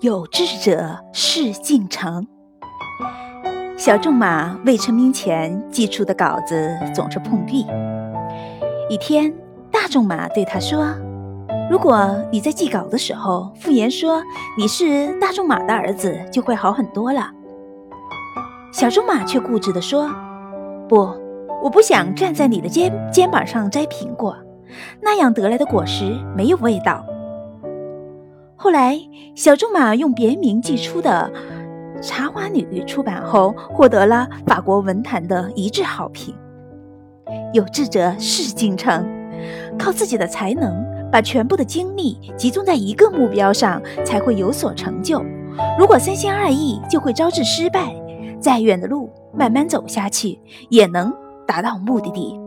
有志者事竟成。小仲马未成名前寄出的稿子总是碰壁。一天，大仲马对他说：“如果你在寄稿的时候敷衍说你是大仲马的儿子，就会好很多了。”小仲马却固执地说：“不，我不想站在你的肩肩膀上摘苹果，那样得来的果实没有味道。”后来，小仲马用别名寄出的《茶花女》出版后，获得了法国文坛的一致好评。有志者事竟成，靠自己的才能，把全部的精力集中在一个目标上，才会有所成就。如果三心二意，就会招致失败。再远的路，慢慢走下去，也能达到目的地。